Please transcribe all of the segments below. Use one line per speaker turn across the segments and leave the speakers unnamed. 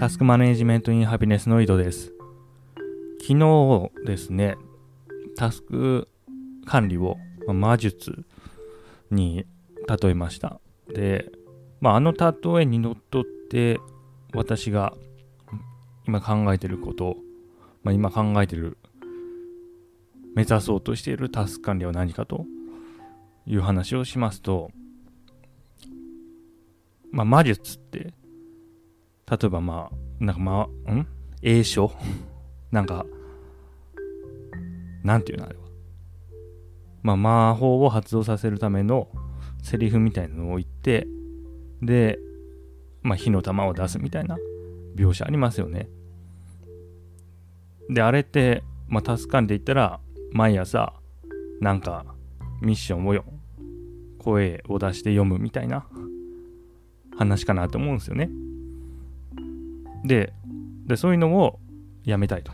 タスクマネジメントインハピネスの井戸です。昨日ですね、タスク管理を魔術に例えました。で、まあ、あの例えにのっとって私が今考えてること、まあ、今考えてる目指そうとしているタスク管理は何かという話をしますと、まあ、魔術って例えばまあ、なんかまあ、ん？栄唱 なんか、なんていうのあれは？まあ、魔法を発動させるためのセリフみたいなのを言って、で、まあ、火の玉を出すみたいな描写ありますよね。で、あれって、まあ、助かんで言ったら、毎朝、なんか、ミッションをよ、声を出して読むみたいな話かなと思うんですよね。ででそういうのをやめたいと。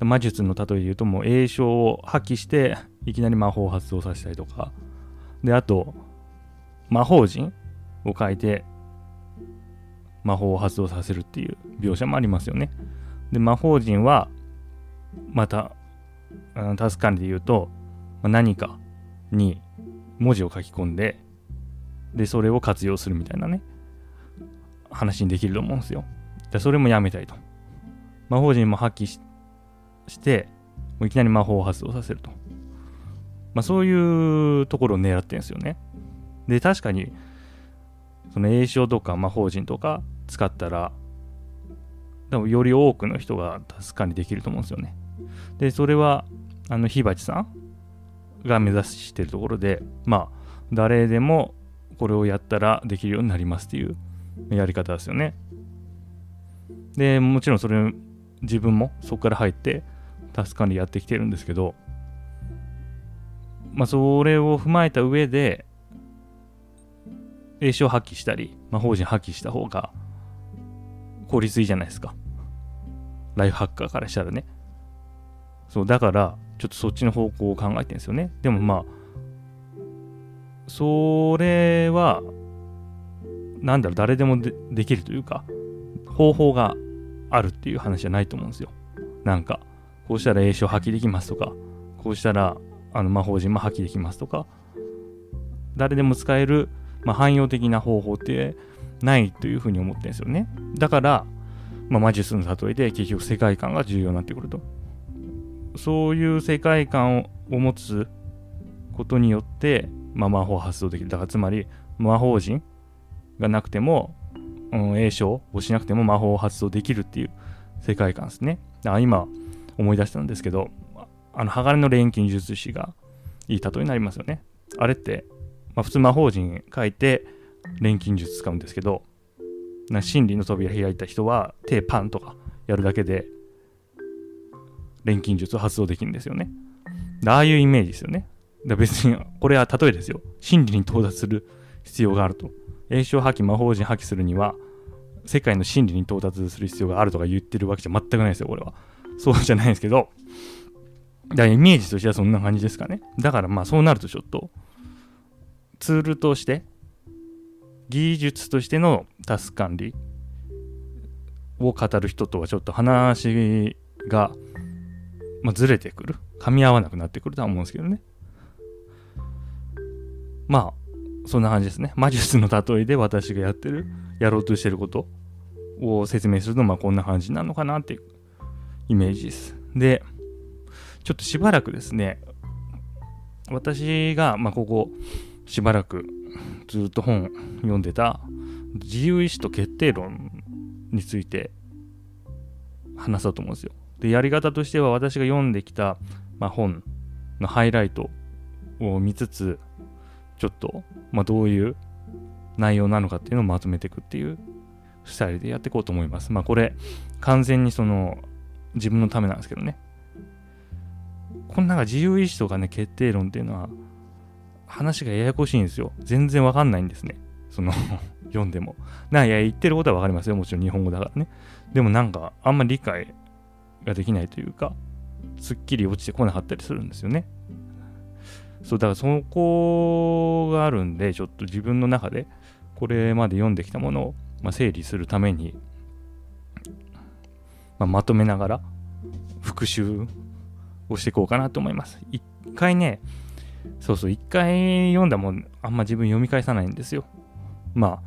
魔術の例えで言うともう栄唱を破棄していきなり魔法を発動させたりとか。であと魔法陣を書いて魔法を発動させるっていう描写もありますよね。で魔法陣はまたタス管理で言うと何かに文字を書き込んででそれを活用するみたいなね。話にできると思うんですよ。でそれもやめたいと。魔法陣も発揮ししてもういきなり魔法を発動させると。まあ、そういうところを狙ってるんですよね。で、確かに、その栄唱とか魔法陣とか使ったら、多分より多くの人が助かりできると思うんですよね。で、それは、あの、火鉢さんが目指してるところで、まあ、誰でもこれをやったらできるようになりますっていうやり方ですよね。で、もちろんそれ、自分もそこから入って、タスク管理やってきてるんですけど、まあ、それを踏まえた上で、栄唱発揮したり、まあ、法人発揮した方が効率いいじゃないですか。ライフハッカーからしたらね。そう、だから、ちょっとそっちの方向を考えてるんですよね。でもまあ、それは、なんだろう、誰でもできるというか、方法があるっていう話じゃないと思うんですよ。なんか、こうしたら栄唱破棄できますとか、こうしたらあの魔法陣も破棄できますとか、誰でも使える、まあ、汎用的な方法ってないというふうに思ってるんですよね。だから、まあ、魔術の例えで結局世界観が重要になってくると。そういう世界観を持つことによって、まあ、魔法発動できる。だからつまり魔法陣がなくても、うん、栄唱をしなくても魔法を発動できるっていう世界観ですね。だから今思い出したんですけど、あの、鋼の錬金術師がいい例えになりますよね。あれって、まあ、普通魔法陣書いて錬金術使うんですけど、な真理の扉開いた人は手パンとかやるだけで錬金術を発動できるんですよね。ああいうイメージですよね。だ別に、これは例えですよ。真理に到達する必要があると。栄唱破棄、魔法陣破棄するには、世界の真理に到達する必要があるとか言ってるわけじゃ全くないですよ、これは。そうじゃないですけど、だからイメージとしてはそんな感じですかね。だからまあそうなるとちょっと、ツールとして、技術としてのタスク管理を語る人とはちょっと話が、まあ、ずれてくる。噛み合わなくなってくるとは思うんですけどね。まあ、そんな感じですね。魔術の例えで私がやってる、やろうとしてることを説明すると、まあこんな感じなのかなっていうイメージです。で、ちょっとしばらくですね、私が、まあここ、しばらくずっと本読んでた自由意志と決定論について話そうと思うんですよ。で、やり方としては私が読んできた、まあ、本のハイライトを見つつ、ちょっと、まあ、どういう内容なのかっていうのをまとめていくっていうスタイルでやっていこうと思います。まあこれ完全にその自分のためなんですけどね。このなんか自由意志とかね、決定論っていうのは話がややこしいんですよ。全然わかんないんですね。その 読んでも。ないや、言ってることはわかりますよ。もちろん日本語だからね。でもなんかあんまり理解ができないというか、すっきり落ちてこなかったりするんですよね。そうだからそこがあるんでちょっと自分の中でこれまで読んできたものを、まあ、整理するためにまあ、まとめながら復習をしていこうかなと思います。一回ね、そうそう、一回読んだもん、あんま自分読み返さないんですよ。ま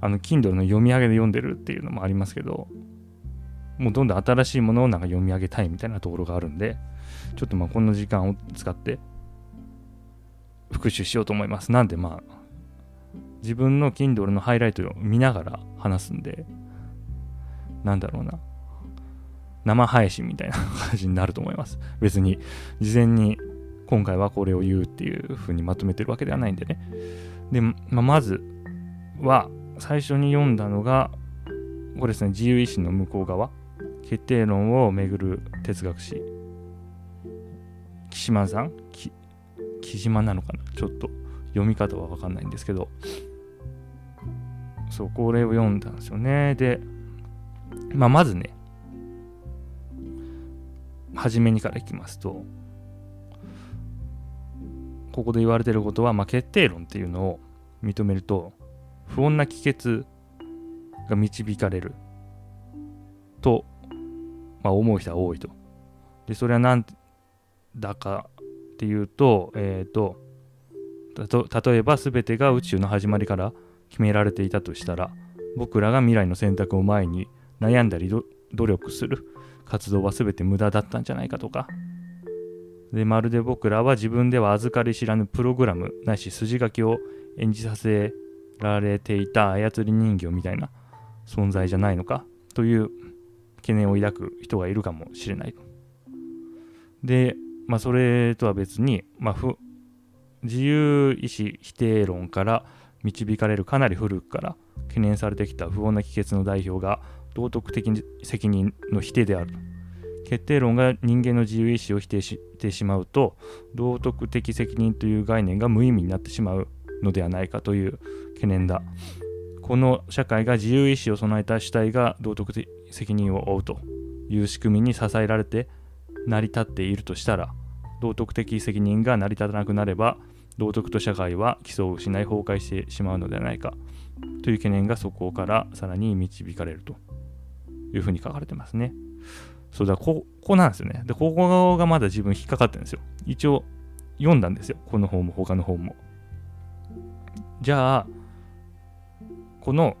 あ、あの、Kindle の読み上げで読んでるっていうのもありますけど、もうどんどん新しいものをなんか読み上げたいみたいなところがあるんで、ちょっとまあこの時間を使って復習しようと思います。なんでまあ、自分の Kindle のハイライトを見ながら話すんで、なんだろうな。生配信みたいな感じになると思います。別に、事前に今回はこれを言うっていう風にまとめてるわけではないんでね。で、まあ、まずは、最初に読んだのが、これですね、自由意志の向こう側、決定論をめぐる哲学史。木島さん木島なのかな？ちょっと読み方はわかんないんですけど、そう、これを読んだんですよね。で、まあ、まずね、初めにからいきますと、ここで言われてることは、まあ、決定論っていうのを認めると、不穏な帰結が導かれると、まあ、思う人は多いと。で、それは何だかっていうと、えっ、ー、と、例えば全てが宇宙の始まりから決められていたとしたら、僕らが未来の選択を前に悩んだり努力する活動は全て無駄だったんじゃないかとか。でまるで僕らは自分では預かり知らぬプログラムないし筋書きを演じさせられていた操り人形みたいな存在じゃないのかという懸念を抱く人がいるかもしれないで、まあ、それとは別に、まあ、自由意志否定論から導かれるかなり古くから懸念されてきた不穏な帰結の代表が道徳的責任の否定である。決定論が人間の自由意志を否定してしまうと道徳的責任という概念が無意味になってしまうのではないかという懸念だ。この社会が自由意志を備えた主体が道徳的責任を負うという仕組みに支えられて成り立っているとしたら道徳的責任が成り立たなくなれば道徳と社会は基礎を失い崩壊してしまうのではないかという懸念がそこからさらに導かれるというふうに書かれてますね。そうだ、ここなんですよね。で、ここがまだ自分引っかかってるんですよ。一応読んだんですよ。この本も他の本も。じゃあ、この、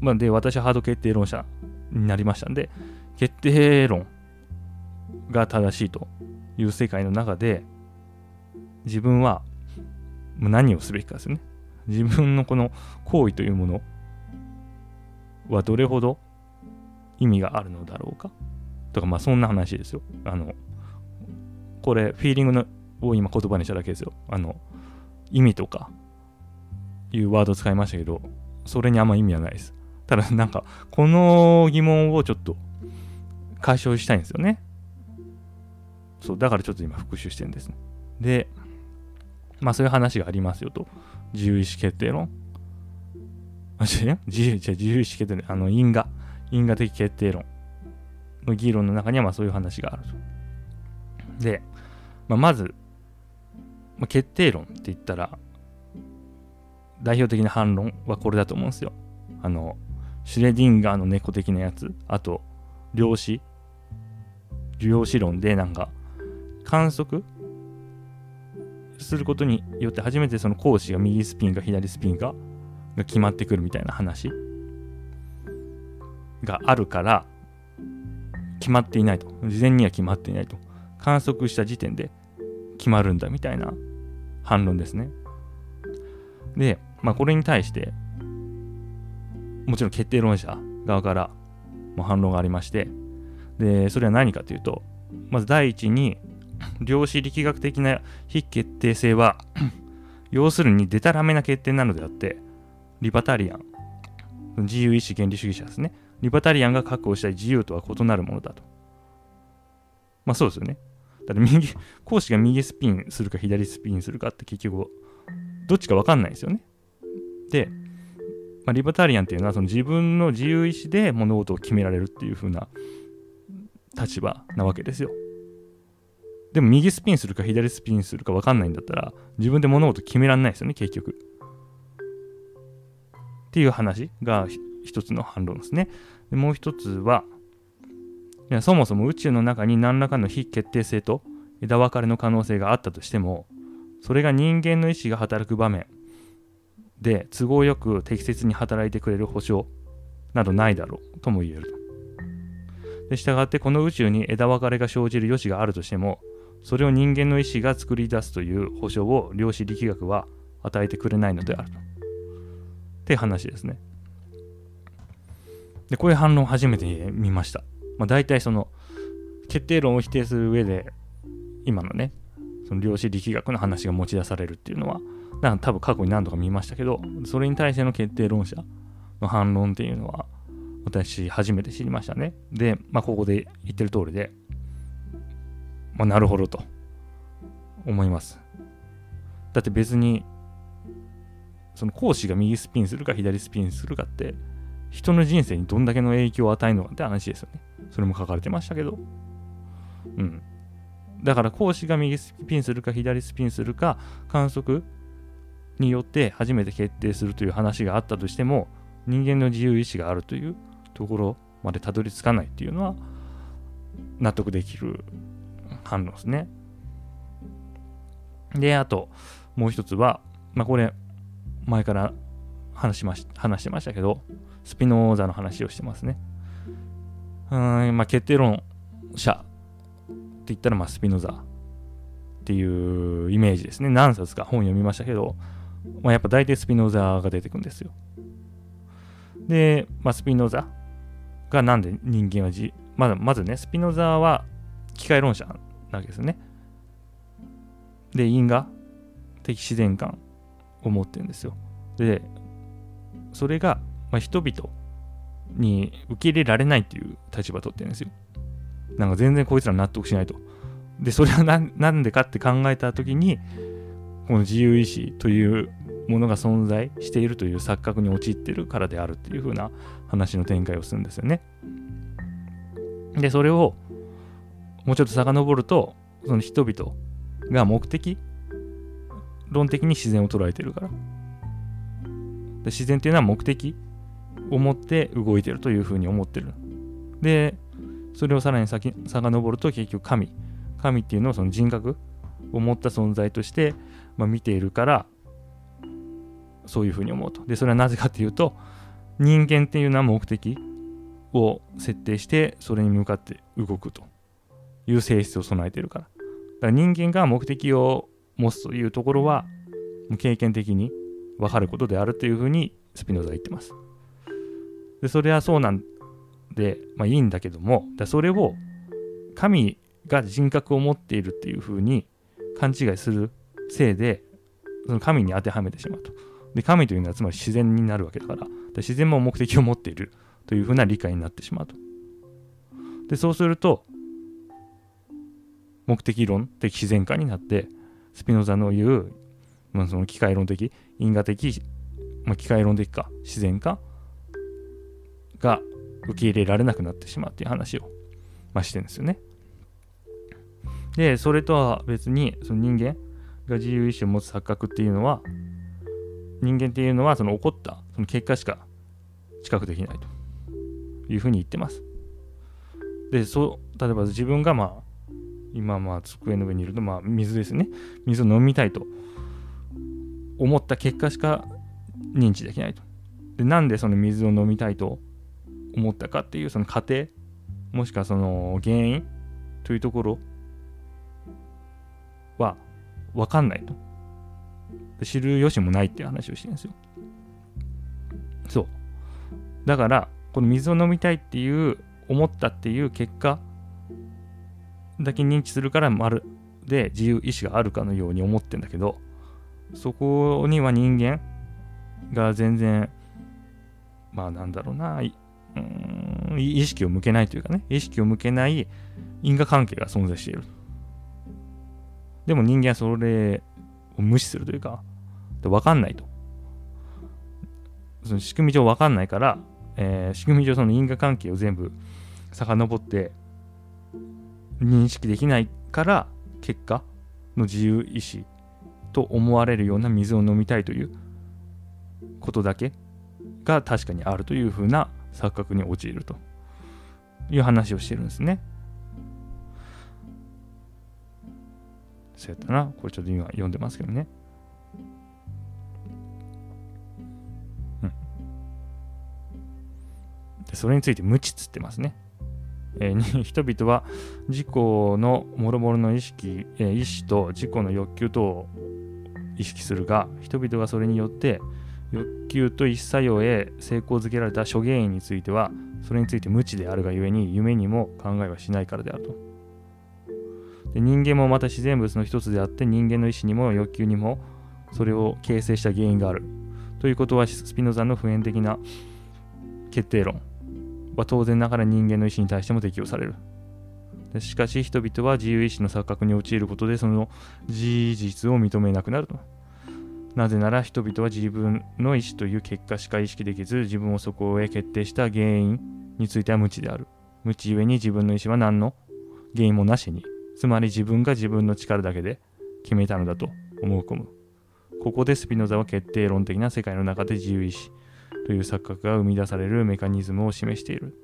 まあ、で、私はハード決定論者になりましたんで、決定論が正しいという世界の中で、自分は何をすべきかですよね。自分のこの行為というものはどれほど意味があるのだろうかとか、まあそんな話ですよ。あの、これ、フィーリングのを今言葉にしただけですよ。あの、意味とかいうワード使いましたけど、それにあんま意味はないです。ただ、なんか、この疑問をちょっと解消したいんですよね。そう、だからちょっと今復習してるんですね。で、まあそういう話がありますよと。自由意思決定論。自由、自由意思決定論、あの、因果。因果的決定論の議論の中にはまあそういう話があると。で、まあ、まず、まあ、決定論って言ったら、代表的な反論はこれだと思うんですよ。あの、シュレディンガーの猫的なやつ、あと、量子、量子論でなんか、観測？することによって初めてその講師が右スピンか左スピンかが決まってくるみたいな話？があるから決まっていないと。事前には決まっていないと。観測した時点で決まるんだみたいな反論ですね。で、まあ、これに対してもちろん決定論者側からも反論がありましてでそれは何かというとまず第一に量子力学的な非決定性は 要するにデタラメな決定なのであってリバタリアン自由意志原理主義者ですねリバタリアンが確保したい自由とは異なるものだと。まあそうですよね。だって右、講師が右スピンするか左スピンするかって結局、どっちか分かんないですよね。で、まあ、リバタリアンっていうのはその自分の自由意志で物事を決められるっていう風な立場なわけですよ。でも右スピンするか左スピンするか分かんないんだったら自分で物事決められないですよね、結局。っていう話が一つの反論ですね。でもう一つは、そもそも宇宙の中に何らかの非決定性と枝分かれの可能性があったとしてもそれが人間の意思が働く場面で都合よく適切に働いてくれる保証などないだろうとも言えると。で従ってこの宇宙に枝分かれが生じる余地があるとしてもそれを人間の意思が作り出すという保証を量子力学は与えてくれないのであると。って話ですね。でこういう反論を初めて見ました。まあ、大体その決定論を否定する上で今のねその量子力学の話が持ち出されるっていうのはだか多分過去に何度か見ましたけどそれに対しての決定論者の反論っていうのは私初めて知りましたね。で、まあ、ここで言ってる通りで、まあ、なるほどと思います。だって別に、その講師が右スピンするか左スピンするかって、人の人生にどんだけの影響を与えるのかって話ですよね。それも書かれてましたけど。うん。だから講師が右スピンするか左スピンするか観測によって初めて決定するという話があったとしても人間の自由意志があるというところまでたどり着かないっていうのは納得できる反論ですね。で、あともう一つは、まあ、これ前から話しまし話してましたけど、スピノーザの話をしてますね。うん、まあ、決定論者って言ったら、まあ、スピノザっていうイメージですね。何冊か本読みましたけど、まあ、やっぱ大体スピノザが出てくんですよ。で、まあ、スピノザがなんで人間はじ、まずまずね、スピノザは機械論者なわけですね。で、因果的自然観を持ってるんですよ。で、それが、まあ、人々に受け入れられないっていう立場を取ってるんですよ。なんか全然こいつら納得しないと。で、それは何でかって考えたときに、この自由意志というものが存在しているという錯覚に陥ってるからであるっていう風な話の展開をするんですよね。で、それをもうちょっと遡ると、その人々が目的論的に自然を捉えてるから。で自然っていうのは目的を持って動いてるというふうに思ってる。で、それをさらに先遡ると結局神。神っていうのをその人格を持った存在として、まあ、見ているからそういうふうに思うと。で、それはなぜかっていうと、人間っていうのは目的を設定して、それに向かって動くという性質を備えてるから。だから人間が目的を持つというところは、経験的に分かることであるというふうにスピノザは言ってます。で、それはそうなんで、まあいいんだけども、だそれを神が人格を持っているっていうふうに勘違いするせいで、その神に当てはめてしまうと。で、神というのはつまり自然になるわけだから、で自然も目的を持っているというふうな理解になってしまうと。で、そうすると、目的論的自然化になって、スピノザの言う、まあ、その機械論的、因果的、まあ、機械論的か、自然化が受け入れられなくなってしまうっていう話を、まあ、してるんですよね。で、それとは別に、その人間が自由意志を持つ錯覚っていうのは、人間っていうのはその起こったその結果しか知覚できないというふうに言ってます。で、そう、例えば自分がまあ、今まあ机の上にいるとまあ水ですね。水を飲みたいと思った結果しか認知できないと。で、なんでその水を飲みたいと思ったかっていうその過程、もしくはその原因というところは分かんないと。知る由もないっていう話をしてるんですよ。そう。だから、この水を飲みたいっていう、思ったっていう結果だけ認知するから、まるで自由意志があるかのように思ってんだけど、そこには人間が全然、まあなんだろうな、うん意識を向けないというかね、意識を向けない因果関係が存在している。でも人間はそれを無視するというか、分かんないと。その仕組み上分かんないから、えー、仕組み上その因果関係を全部遡って認識できないから結果の自由意志と思われるような水を飲みたいということだけが確かにあるというふうな錯覚に陥るという話をしてるんですね。そうやったな。これちょっと今読んでますけどね。うん。でそれについて無知つってますね。え、人々は自己の諸々の意識、えー、意志と自己の欲求とを意識するが、人々がそれによって欲求と一作用へ成功づけられた諸原因については、それについて無知であるがゆえに夢にも考えはしないからであると。で人間もまた自然物の一つであって人間の意志にも欲求にもそれを形成した原因がある。ということはスピノザの普遍的な決定論は当然ながら人間の意志に対しても適用される。しかし人々は自由意志の錯覚に陥ることでその事実を認めなくなると。なぜなら人々は自分の意志という結果しか意識できず自分をそこへ決定した原因については無知である。無知ゆえに自分の意志は何の原因もなしに、つまり自分が自分の力だけで決めたのだと思い込む。ここでスピノザは決定論的な世界の中で自由意志という錯覚が生み出されるメカニズムを示している。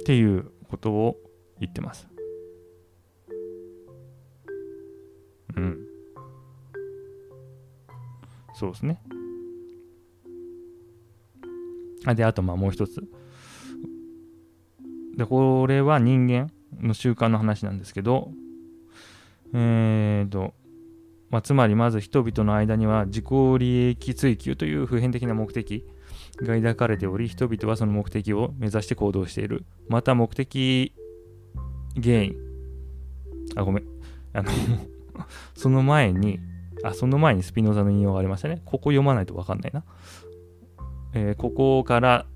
っていうことを言ってます。うん。そうですね。あで、あと、まあもう一つ。で、これは人間の習慣の話なんですけど、えーと、まあ、つまりまず人々の間には自己利益追求という普遍的な目的が抱かれており、人々はその目的を目指して行動している。また目的原因。あ、ごめん。あの その前に、あ、その前にスピノザの引用がありましたね。ここ読まないとわかんないな。えー、ここから、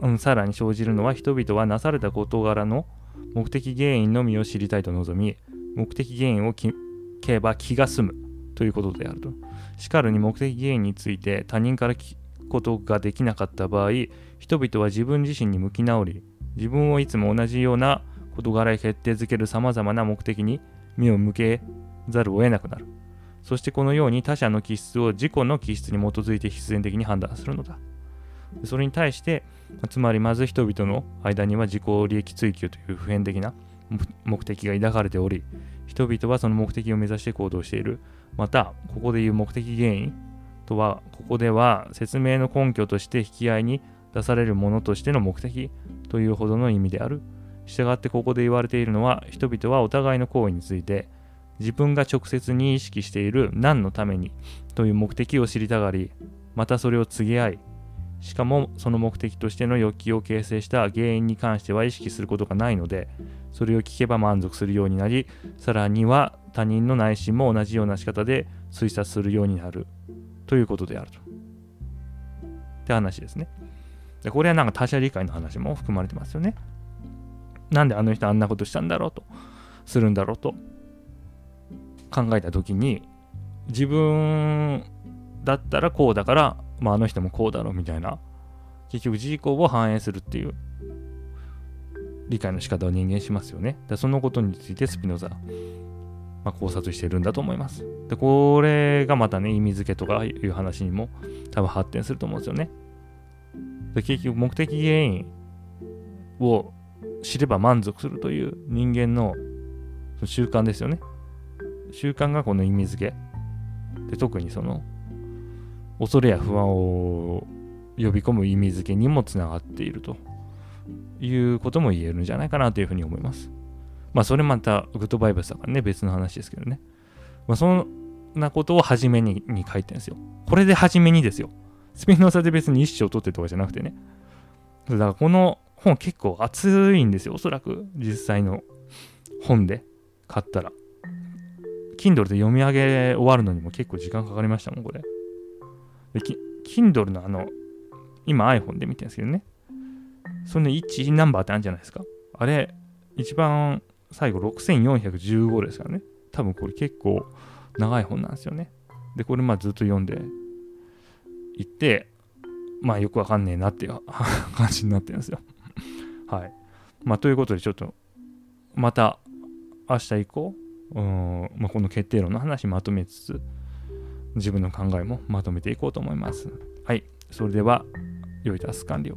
うん、さらに生じるのは人々はなされた事柄の目的原因のみを知りたいと望み、目的原因を聞けば気が済むということであると。しかるに目的原因について他人から聞くことができなかった場合、人々は自分自身に向き直り、自分をいつも同じような事柄へ決定づける様々な目的に目を向けざるを得なくなる。そしてこのように他者の気質を自己の気質に基づいて必然的に判断するのだ。それに対して、つまりまず人々の間には自己利益追求という普遍的な目的が抱かれており、人々はその目的を目指して行動している。また、ここでいう目的原因とは、ここでは説明の根拠として引き合いに出されるものとしての目的というほどの意味である。したがってここで言われているのは、人々はお互いの行為について、自分が直接に意識している何のためにという目的を知りたがり、またそれを告げ合い、しかもその目的としての欲求を形成した原因に関しては意識することがないので、それを聞けば満足するようになり、さらには他人の内心も同じような仕方で推察するようになるということであると。って話ですね。でこれはなんか他者理解の話も含まれてますよね。なんであの人あんなことしたんだろうと、するんだろうと考えた時に、自分だったらこうだから、まあ、あの人もこうだろうみたいな、結局自己を反映するっていう理解の仕方を人間しますよね。でそのことについてスピノザ、まあ、考察してるんだと思います。で、これがまたね、意味付けとかいう話にも多分発展すると思うんですよね。で結局目的原因を知れば満足するという人間の習慣ですよね。習慣がこの意味付け。で特にその恐れや不安を呼び込む意味付けにもつながっているということも言えるんじゃないかなというふうに思います。まあそれまたグッドバイブスだからね別の話ですけどね。まあそんなことを初めにに書いてるんですよ。これで初めにですよ。スピノサで別に一生取ってとかじゃなくてね。だからこの本結構熱いんですよ。おそらく実際の本で買ったら。Kindle で読み上げ終わるのにも結構時間かかりましたもん、これ。で、Kindle のあの、今 iPhone で見てるんですけどね。その1ナンバーってあるんじゃないですか。あれ、一番最後6415ですからね。多分これ結構長い本なんですよね。で、これまあずっと読んでいって、まあよくわかんねえなっていう 感じになってるんですよ。はい。まあということでちょっとまた明日以降、うんまあ、この決定論の話まとめつつ自分の考えもまとめていこうと思います。はい。それでは、良いタス完了。